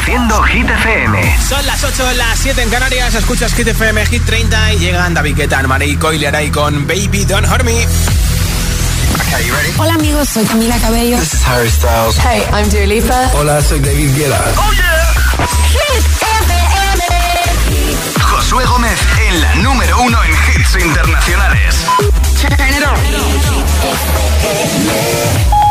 Reproduciendo Hit FM. Son las 8, las 7 en Canarias. Escuchas Hit FM Hit 30 y llegan David Guetta, Marie Coileray con Baby Don't Hurt Me. Hola amigos, soy Camila Cabello. This is Harry Styles. Hey, I'm Dua Lipa. Hola, soy David Guetta. Oh yeah. Hit FM. Josué Gómez en la número uno en hits internacionales.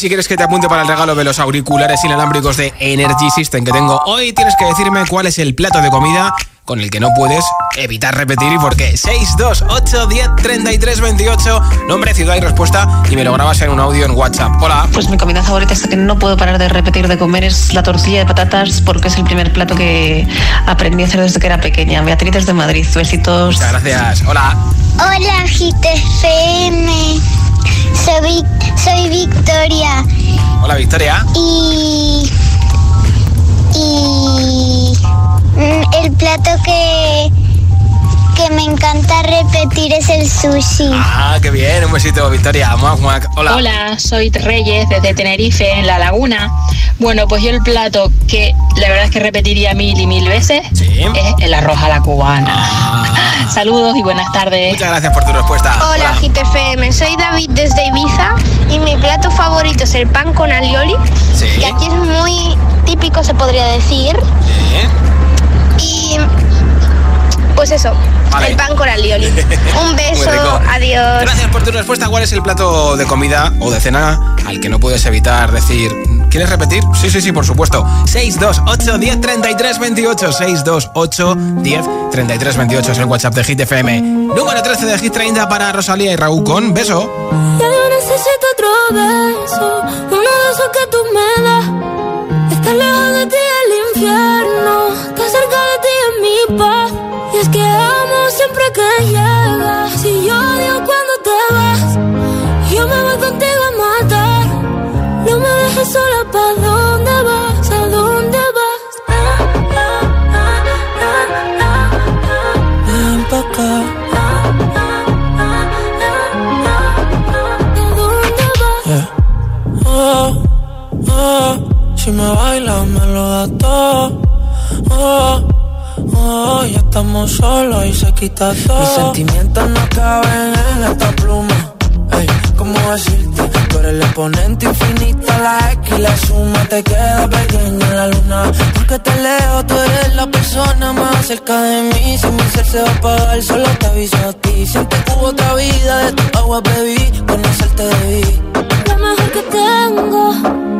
Si quieres que te apunte para el regalo de los auriculares inalámbricos de Energy System que tengo hoy, tienes que decirme cuál es el plato de comida con el que no puedes evitar repetir y por qué. 628 10 33 28, nombre, ciudad y respuesta y me lo grabas en un audio en WhatsApp. Hola. Pues mi comida favorita es que no puedo parar de repetir de comer es la tortilla de patatas porque es el primer plato que aprendí a hacer desde que era pequeña. Beatriz desde Madrid, besitos. Muchas gracias. Hola. Hola, GTFM. Soy, soy Victoria. Hola, Victoria. Y. Y. Mm, el plato que. que me encanta repetir es el sushi. Ah, qué bien, un besito, Victoria. Hola. Hola, soy Reyes desde Tenerife, en La Laguna. Bueno, pues yo el plato que la verdad es que repetiría mil y mil veces es el arroz a la cubana. Ah. Saludos y buenas tardes. Muchas gracias por tu respuesta. Hola. GTFM, soy David desde Ibiza y mi plato favorito es el pan con alioli. Sí. Y aquí es muy típico, se podría decir. Sí. Y pues eso, el pan con alioli. Un beso, adiós. Gracias por tu respuesta. ¿Cuál es el plato de comida o de cena al que no puedes evitar decir, ¿quieres repetir? Sí, sí, sí, por supuesto. 628 10 33 28. 628 10 33 28 es el WhatsApp de Hit FM. Número 13 de Hit 30 para Rosalía y Raúl con beso. Ya yo necesito otro beso, uno de esos que tú me das. Estar lejos de ti el infierno, estar cerca de ti en mi paz. Y es que amo siempre que llegas. Si yo odio todo. Oh, Oh, ya estamos solos y se quita todo. Mis sentimientos no caben en esta pluma. Ey, ¿cómo decirte? Tú eres el exponente infinito, la X y la suma te queda pequeña en la luna. Porque te leo, tú eres la persona más cerca de mí. Si mi ser se va a apagar, solo te aviso a ti. Siempre hubo otra vida, de tu agua bebí, conocerte debí. Lo mejor que tengo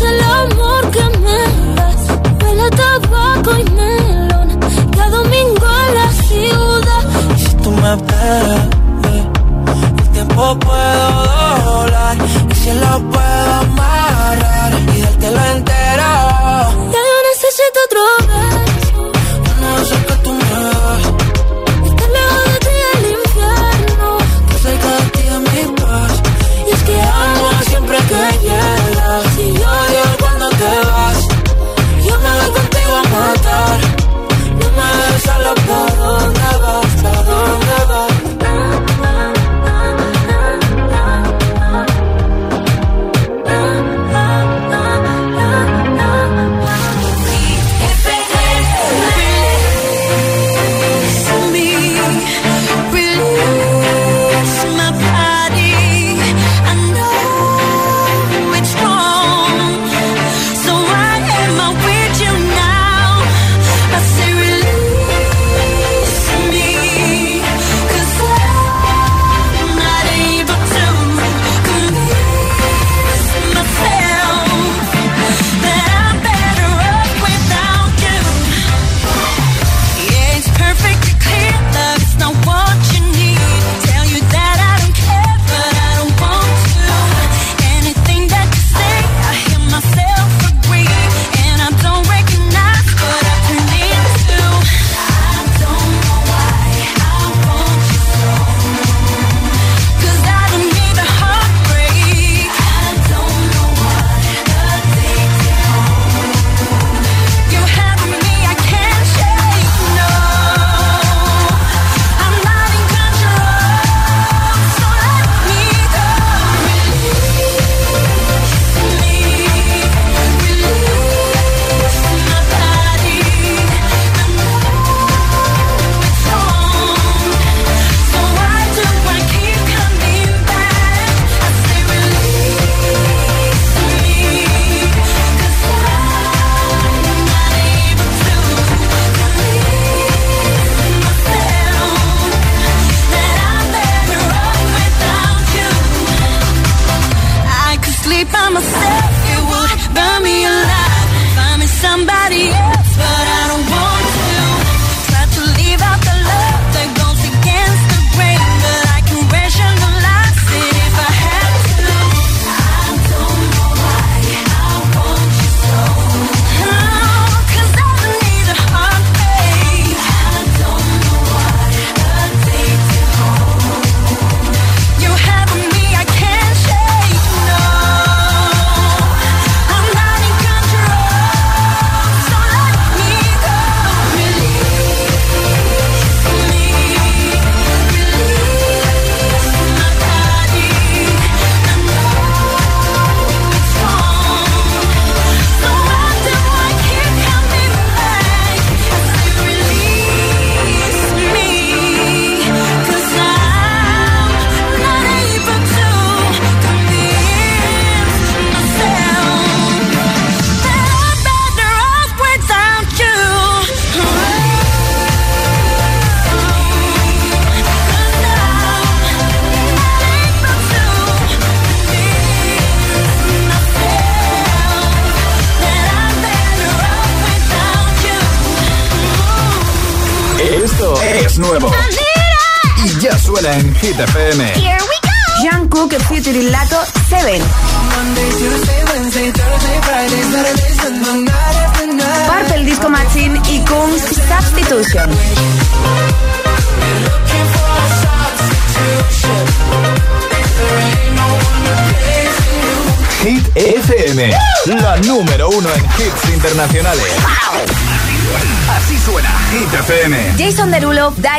el amor que me das. Huele tabaco y melón. Cada domingo en la ciudad. Y si tú me esperas, el tiempo puedo doblar. Y si lo puedo amarrar y darte lo entero. Ya yo necesito otro beso.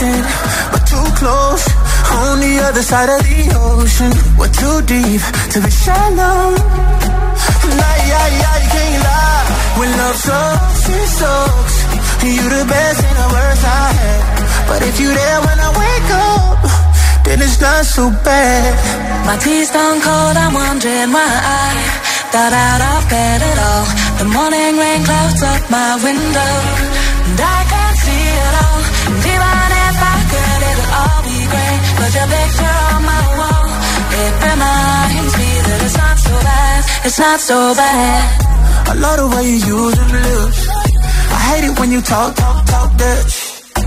You're distant, but too close. On the other side of the ocean, we're too deep to be shallow. Nah, yeah, yeah, you can't lie. When love sucks, it sucks. You the best and the worst I had. But if you there when I wake up, then it's not so bad. My tea's stone cold, I'm wondering why I got out of bed at all. The morning rain clouds up my window, and I picture on my wall, it reminds me that it's not so bad, it's not so bad. I love the way you use them lips. I hate it when you talk, talk, talk Dutch.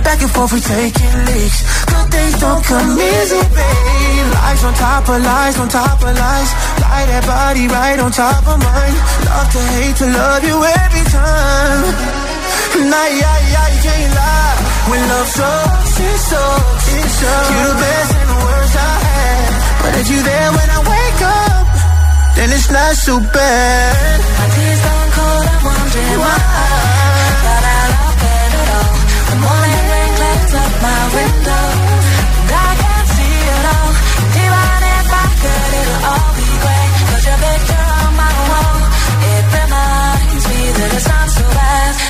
Back and forth, we taking leaks. Good things don't come easy, babe. Lies on top of lies, on top of lies. Lie that body right on top of mine. Love to hate to love you every time. Nah, yeah, yeah, you can't lie. When love sucks, it sucks. It sucks. You're the best and the worst I had. But if you there when I wake up, then it's not so bad. My tea's gone cold, I'm wondering why. Got out of bed at all. The morning rain clouds up my window.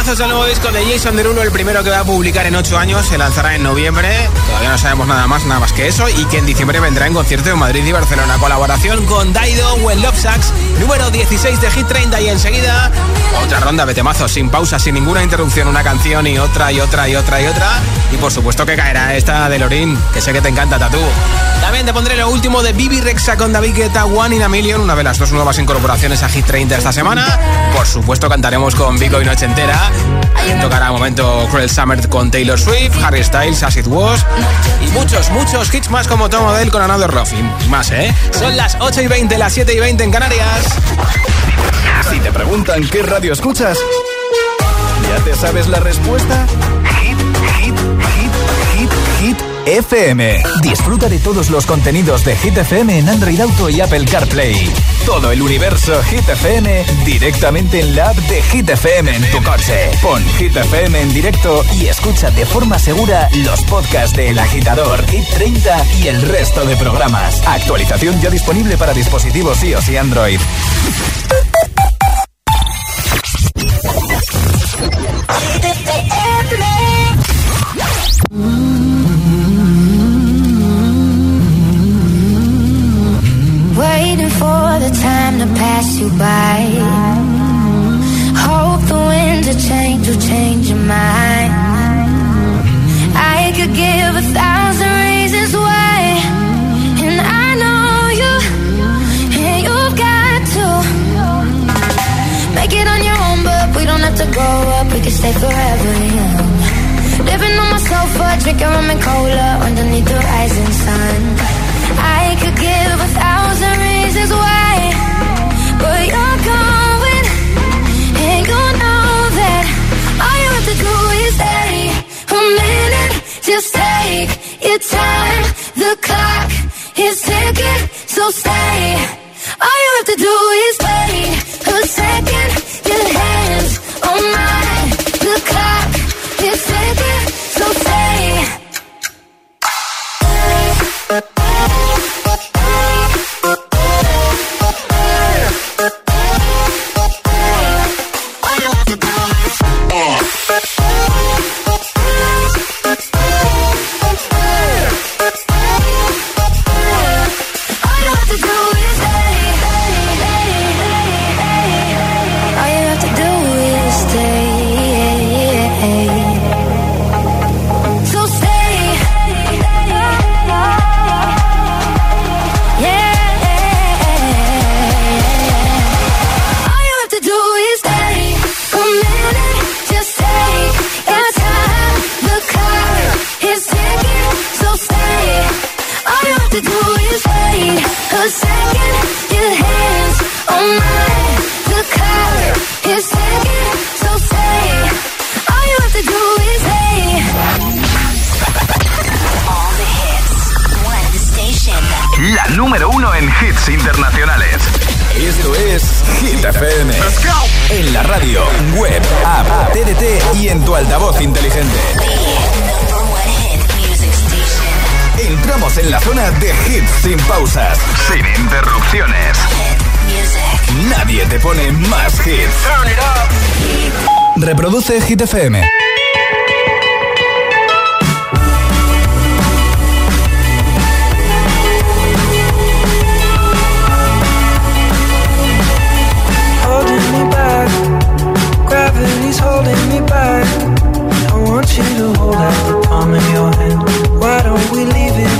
Los temazos del nuevo disco de Jason Derulo, el primero que va a publicar en 8 años, se lanzará en noviembre. Todavía no sabemos nada más, nada más que eso. Y que en diciembre vendrá en concierto en Madrid y Barcelona. Colaboración con Daido, When Love Sax, número 16 de Hit 30. Y enseguida, otra ronda de temazos, sin pausa, sin ninguna interrupción. Una canción y otra y otra y otra y otra. Y por supuesto que caerá esta de Lorin, que sé que te encanta, Tatú. También te pondré lo último de Bibi Rexa con David Guetta, One in a Million, una de las dos nuevas incorporaciones a Hit 30 esta semana. Por supuesto, cantaremos con Vico y Noche Entera. Tocará momento Cruel Summer con Taylor Swift, Harry Styles, As It. Y muchos, muchos hits más como Tom Odell con Another Ruffin. Y más, ¿eh? Son las 8 y 20, las 7 y 20 en Canarias. Si te preguntan qué radio escuchas, ¿ya te sabes la respuesta? Hit, hit, hit, hit, hit. FM. Disfruta de todos los contenidos de Hit FM en Android Auto y Apple CarPlay. Todo el universo Hit FM directamente en la app de Hit FM en tu coche. Pon Hit FM en directo y escucha de forma segura los podcasts de El Agitador, Hit 30 y el resto de programas. Actualización ya disponible para dispositivos iOS y Android. Rum and cola underneath the rising sun. I could give a thousand reasons why, but you're going, know that all you have to do is a minute. Just take your time. The clock is ticking, so stay. All you have to do is la zona de hits sin pausas, sin interrupciones. Nadie te pone más hits. Reproduce Hit FM. gravity's holding me back. I want you to hold out the palm of your hand. Why don't we leave it?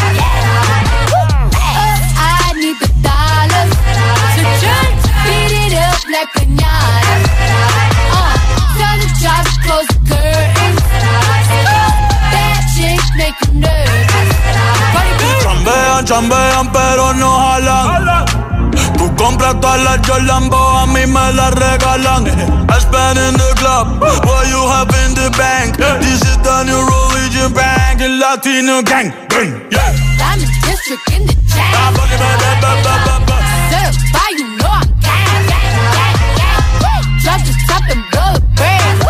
like pinata. Uh, tell the job close the curtains. That chick make you nervous. Chambean, chambean, pero no jalan. Tú compras todas las Jolambo, a mí me las regalan. I spend in the club, what you have in the bank. This is the new religion bank, and Latino gang, gang, yeah. Diamond district in the chain. Drop the top and blow the brand.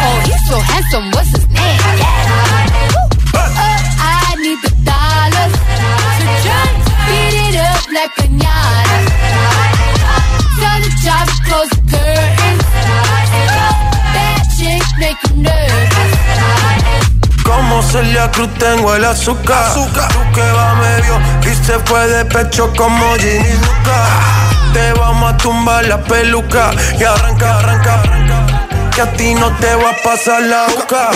Oh, he's so handsome, what's his name? Uh, I need the dollars to try beat it up like pinata. Tell the job close the curtains. That chick make you nervous. Como Celia Cruz tengo el azúcar. azúcar. Tú que va medio y se fue de pecho como Ginny Luca. Te vamos a tumbar la peluca y arranca, arranca, arranca. Que a ti no te va a pasar la boca.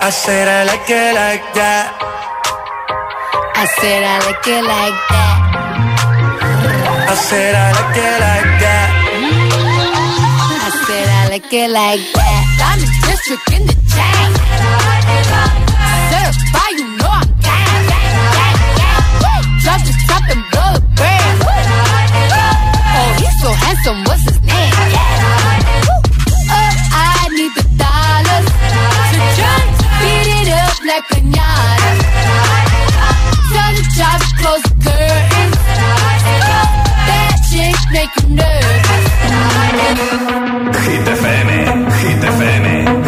I said I like it like that. I said I like it like that. I said I like it like that. I said I like it like that. I'm district in the so handsome, what's his name? Uh, I need the dollars to try beat it up like pinata. Tell the job close the curtains. That chick make you nervous. Hit Hit FM, Hit FM,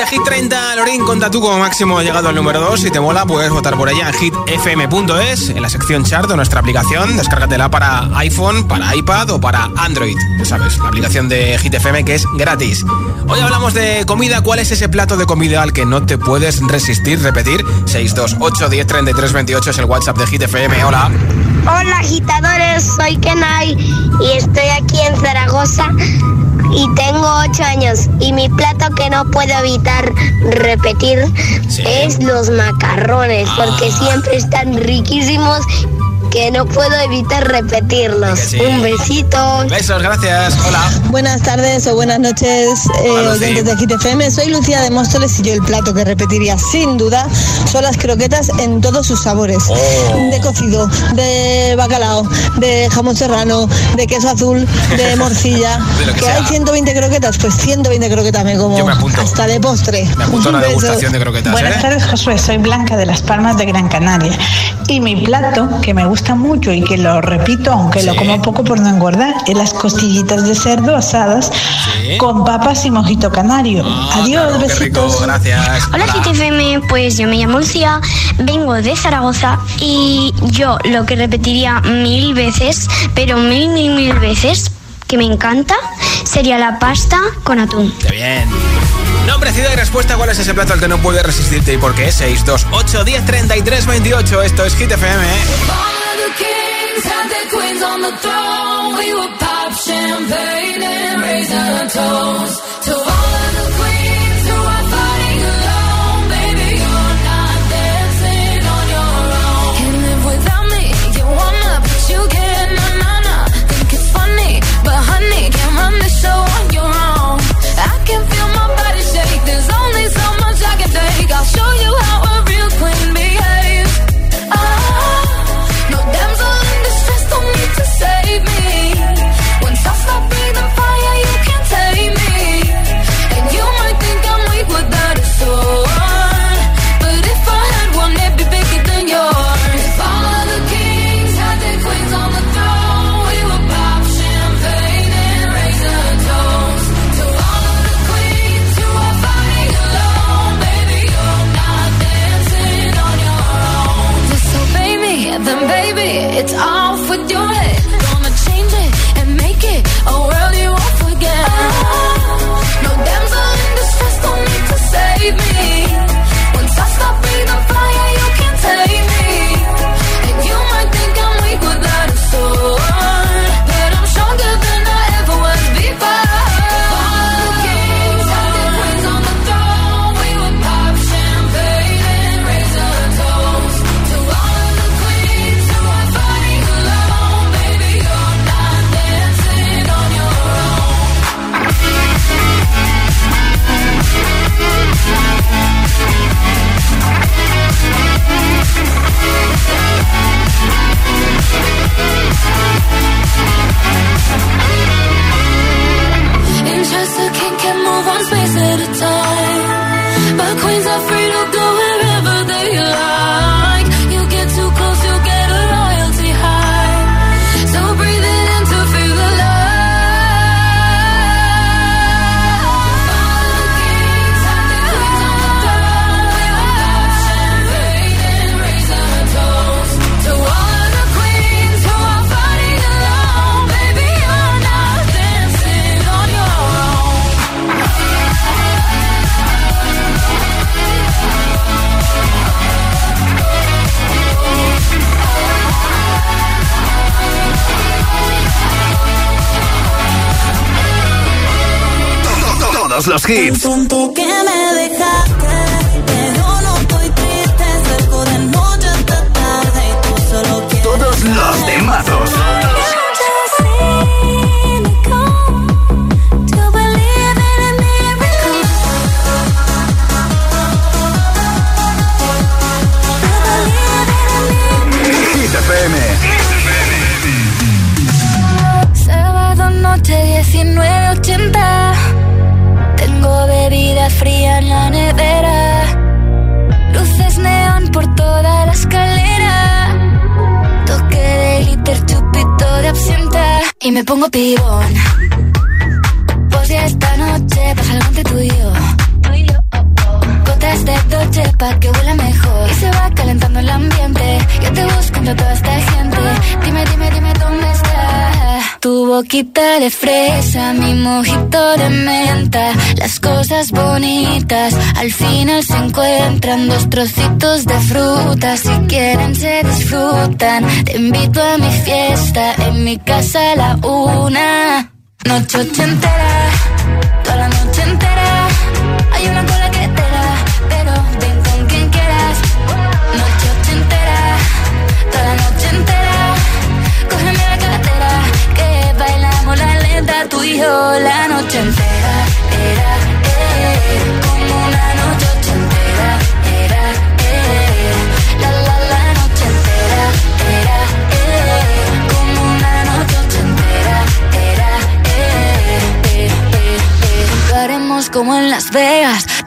the Hit 30, Lorín, conta tú como máximo llegado al número 2. Si te mola, puedes votar por ella en hitfm.es, en la sección chart de nuestra aplicación. Descárgatela para iPhone, para iPad o para Android. Ya sabes, la aplicación de Hit FM que es gratis. Hoy hablamos de comida. ¿Cuál es ese plato de comida al que no te puedes resistir? Repetir, 628 10 33 28 es el WhatsApp de Hit FM. Hola. Hola agitadores, soy Kenai y estoy aquí en Zaragoza y tengo 8 años y mi plato que no puedo evitar repetir es los macarrones porque ah. siempre están riquísimos que no puedo evitar repetirlos. Un besito. Besos, gracias. Hola. Buenas tardes o buenas noches, eh, oyentes de GTFM. Soy Lucía de Móstoles y yo el plato que repetiría sin duda son las croquetas en todos sus sabores. Oh. De cocido, de bacalao, de jamón serrano, de queso azul, de morcilla. que, hay 120 croquetas, pues 120 croquetas me como. Hasta de postre. Me apunto una degustación de croquetas. Buenas ¿eh? tardes, Josué. Soy Blanca de Las Palmas de Gran Canaria. Y mi plato, que me gusta gusta mucho y que lo repito, aunque lo como poco por no engordar, es las costillitas de cerdo asadas con papas y mojito canario. Ah, Adiós, besitos. gracias. Hola, GTFM, pues yo me llamo Lucía, vengo de Zaragoza y yo lo que repetiría mil veces, pero mil, mil, mil veces, que me encanta, sería la pasta con atún. Qué bien. Nombre, ciudad y respuesta. ¿Cuál es ese plato al que no puede resistirte y por qué? 628 10 33 28. Esto es Hit FM. Throne. We would pop champagne and raise our toast to all los hits. Pibón. Pues ya esta noche pasa algo entre tú y yo. sepa que huele mejor. Y se va calentando el ambiente. Yo te busco entre toda esta gente. Dime, dime, dime dónde está. Tu boquita de fresa, mi mojito de menta. Las cosas bonitas al final se encuentran. Dos trocitos de fruta, si quieren se disfrutan. Te invito a mi fiesta, en mi casa a la una. Noche ochentera, toda la noche entera.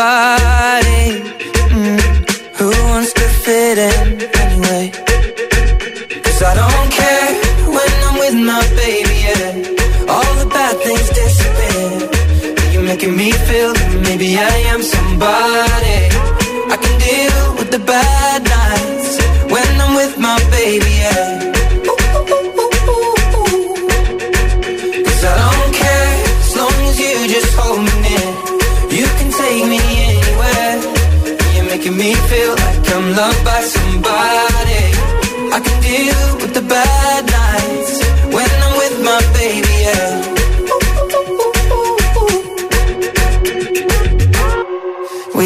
nobody.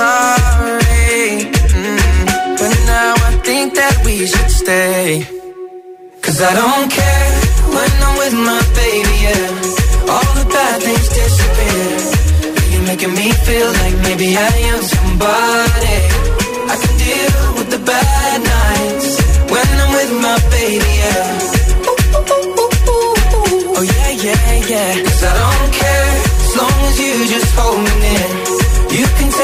sorry. Mm -hmm. But now I think that we should stay. Cause I don't care when I'm with my baby, yeah. All the bad things disappear. You're making me feel like maybe I am somebody. I can deal with the bad nights when I'm with my baby, yeah. Oh yeah, yeah, yeah. Cause I don't care as long as you just hold me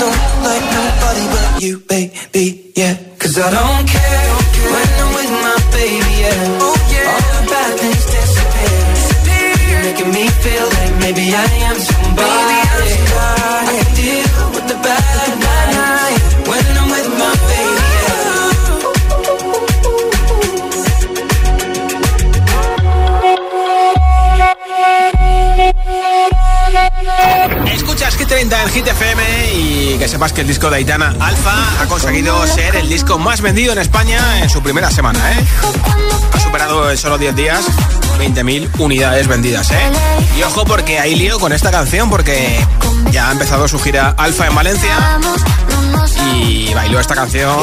don't like nobody but you, baby. Yeah, cause I don't care when I'm with my baby. Yeah, oh, yeah. all the bad things disappear. disappear. You're making me feel like maybe I am somebody. Maybe I'm somebody. I can deal with the bad when I'm with my baby. Escuchas Hit 30 en Hit FM y que sepas que el disco de Aitana Alfa ha conseguido ser el disco más vendido en España en su primera semana, ¿eh? Ha superado en solo 10 días 20.000 unidades vendidas, ¿eh? Y ojo porque hay lío con esta canción porque ya ha empezado su gira Alfa en Valencia y bailó esta canción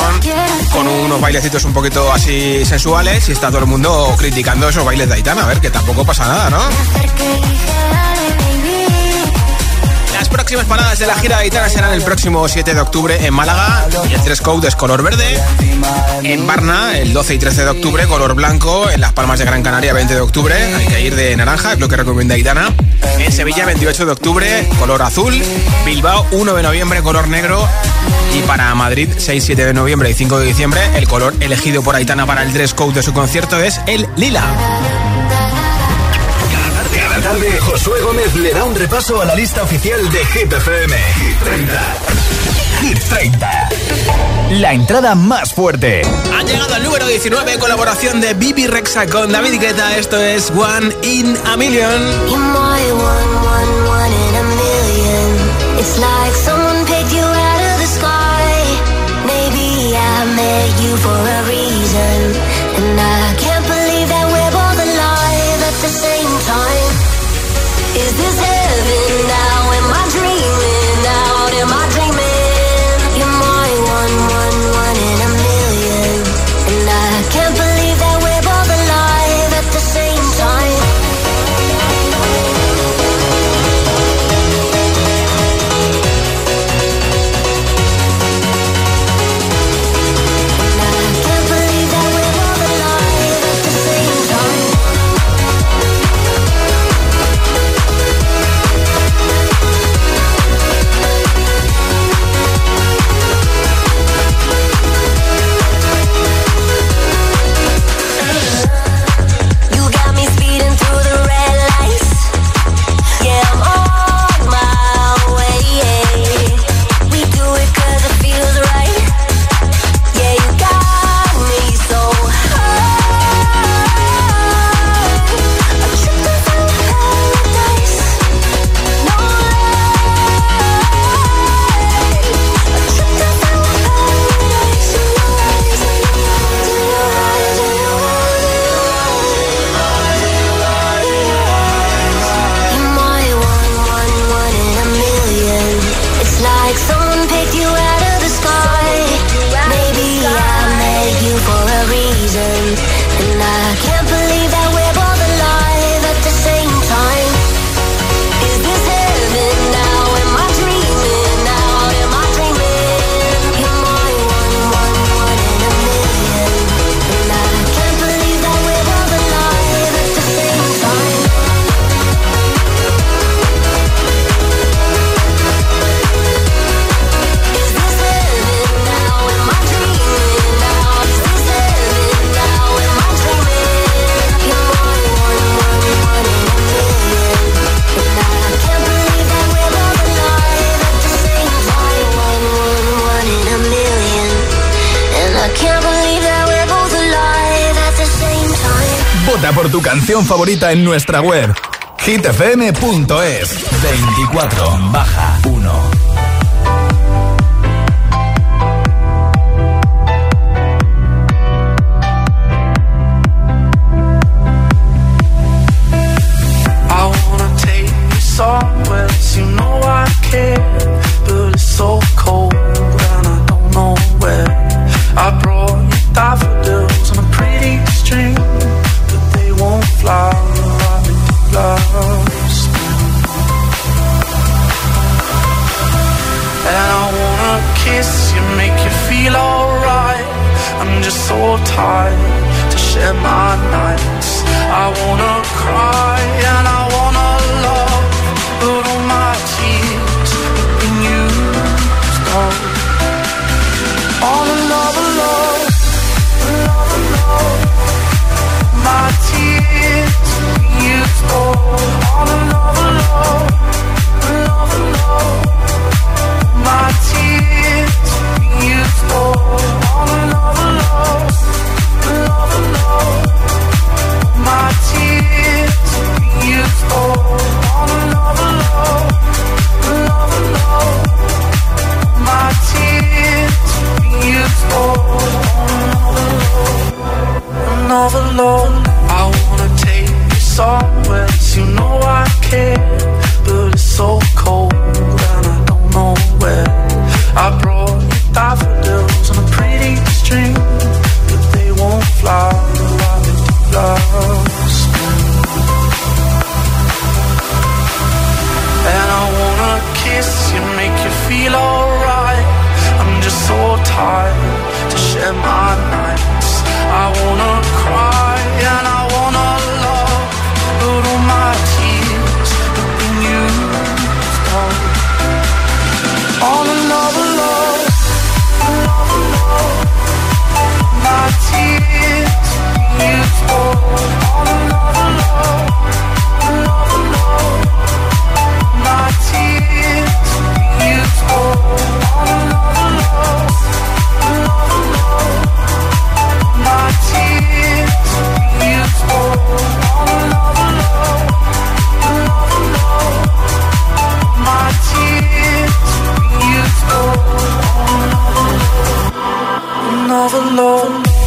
con unos bailecitos un poquito así sensuales y está todo el mundo criticando esos bailes de Aitana, a ver, que tampoco pasa nada, ¿no? Las próximas paradas de la gira de Aitana serán el próximo 7 de octubre en Málaga y el dress code es color verde. En Barna, el 12 y 13 de octubre, color blanco. En Las Palmas de Gran Canaria, 20 de octubre, hay que ir de naranja, es lo que recomienda Aitana. En Sevilla, 28 de octubre, color azul. Bilbao, 1 de noviembre, color negro. Y para Madrid, 6, 7 de noviembre y 5 de diciembre, el color elegido por Aitana para el dress code de su concierto es el lila. Cada tarde, Josué Gómez le da un repaso a la lista oficial de Hit FM. Hit 30. Hit 30. La entrada más fuerte. Ha llegado al número 19, colaboración de Bibi Rexa con David Guetta. Esto es One in a Million. You're my one, one, one in a million. It's like someone picked you out of the sky. Maybe I met you for a reason. Por tu canción favorita en nuestra web. hitfm.es 24 baja 1 overload.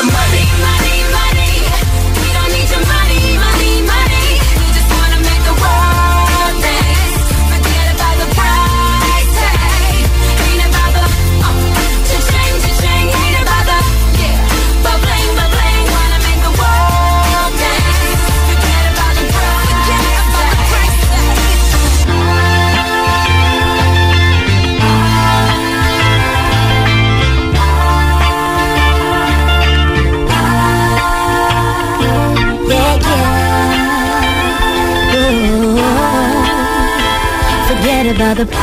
the.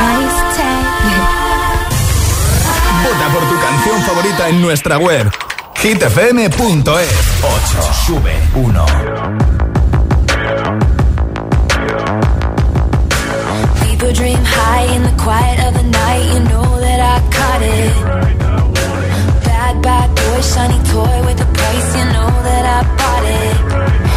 Vota por tu canción favorita en nuestra web hitfm.es 8 sube 1 People dream high in the quiet of the night you know that I caught it. Bad bad boy shiny toy with a price you know that I bought it.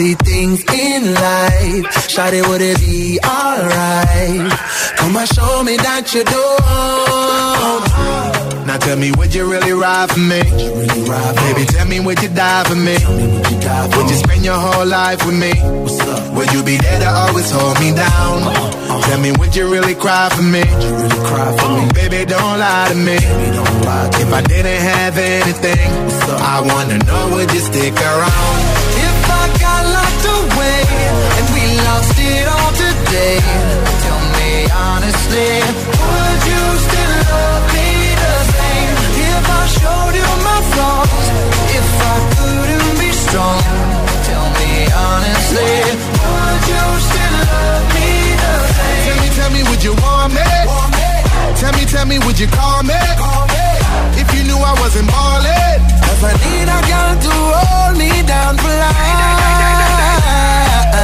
The things in life, Shawty, would it be alright? Come and show me that you don't. Now tell me, would you really ride for me? would Really ride for Baby, tell me, would you die for me? Would you, die for would you spend your whole life with me? Would you be there to always hold me down? Uh, uh, tell me, would you really cry for me? Would you Really cry for me? Baby, don't lie to me. Lie to if me. I didn't have anything, I wanna know, would you stick around? Today, tell me honestly, would you still love me? The same if I showed you my flaws, if I couldn't be strong, tell me honestly, would you still love me the same? Tell me, tell me, would you want me? Tell me, tell me, would you call me? If you knew I wasn't ballin', Cause I need a girl to hold me down for life.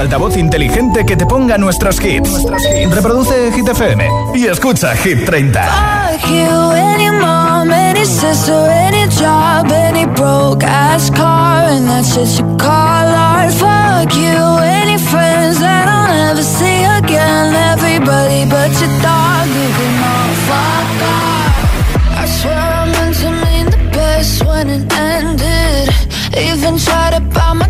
altavoz inteligente que te ponga nuestros hits. Reproduce Hit FM y escucha Hit 30. Fuck you, any mom, any sister, any job, any broke ass car, and that's just you call art. Fuck you, any friends that I'll never see again. Everybody but your dog, you can all fuck off. I swear I meant to mean the best when it ended. Even tried to bite my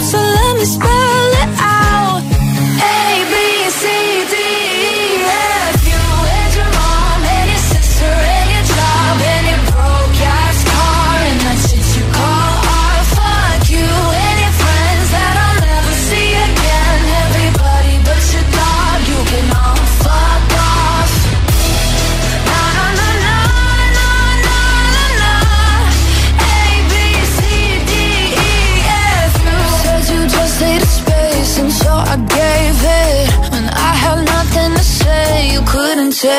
So let me spell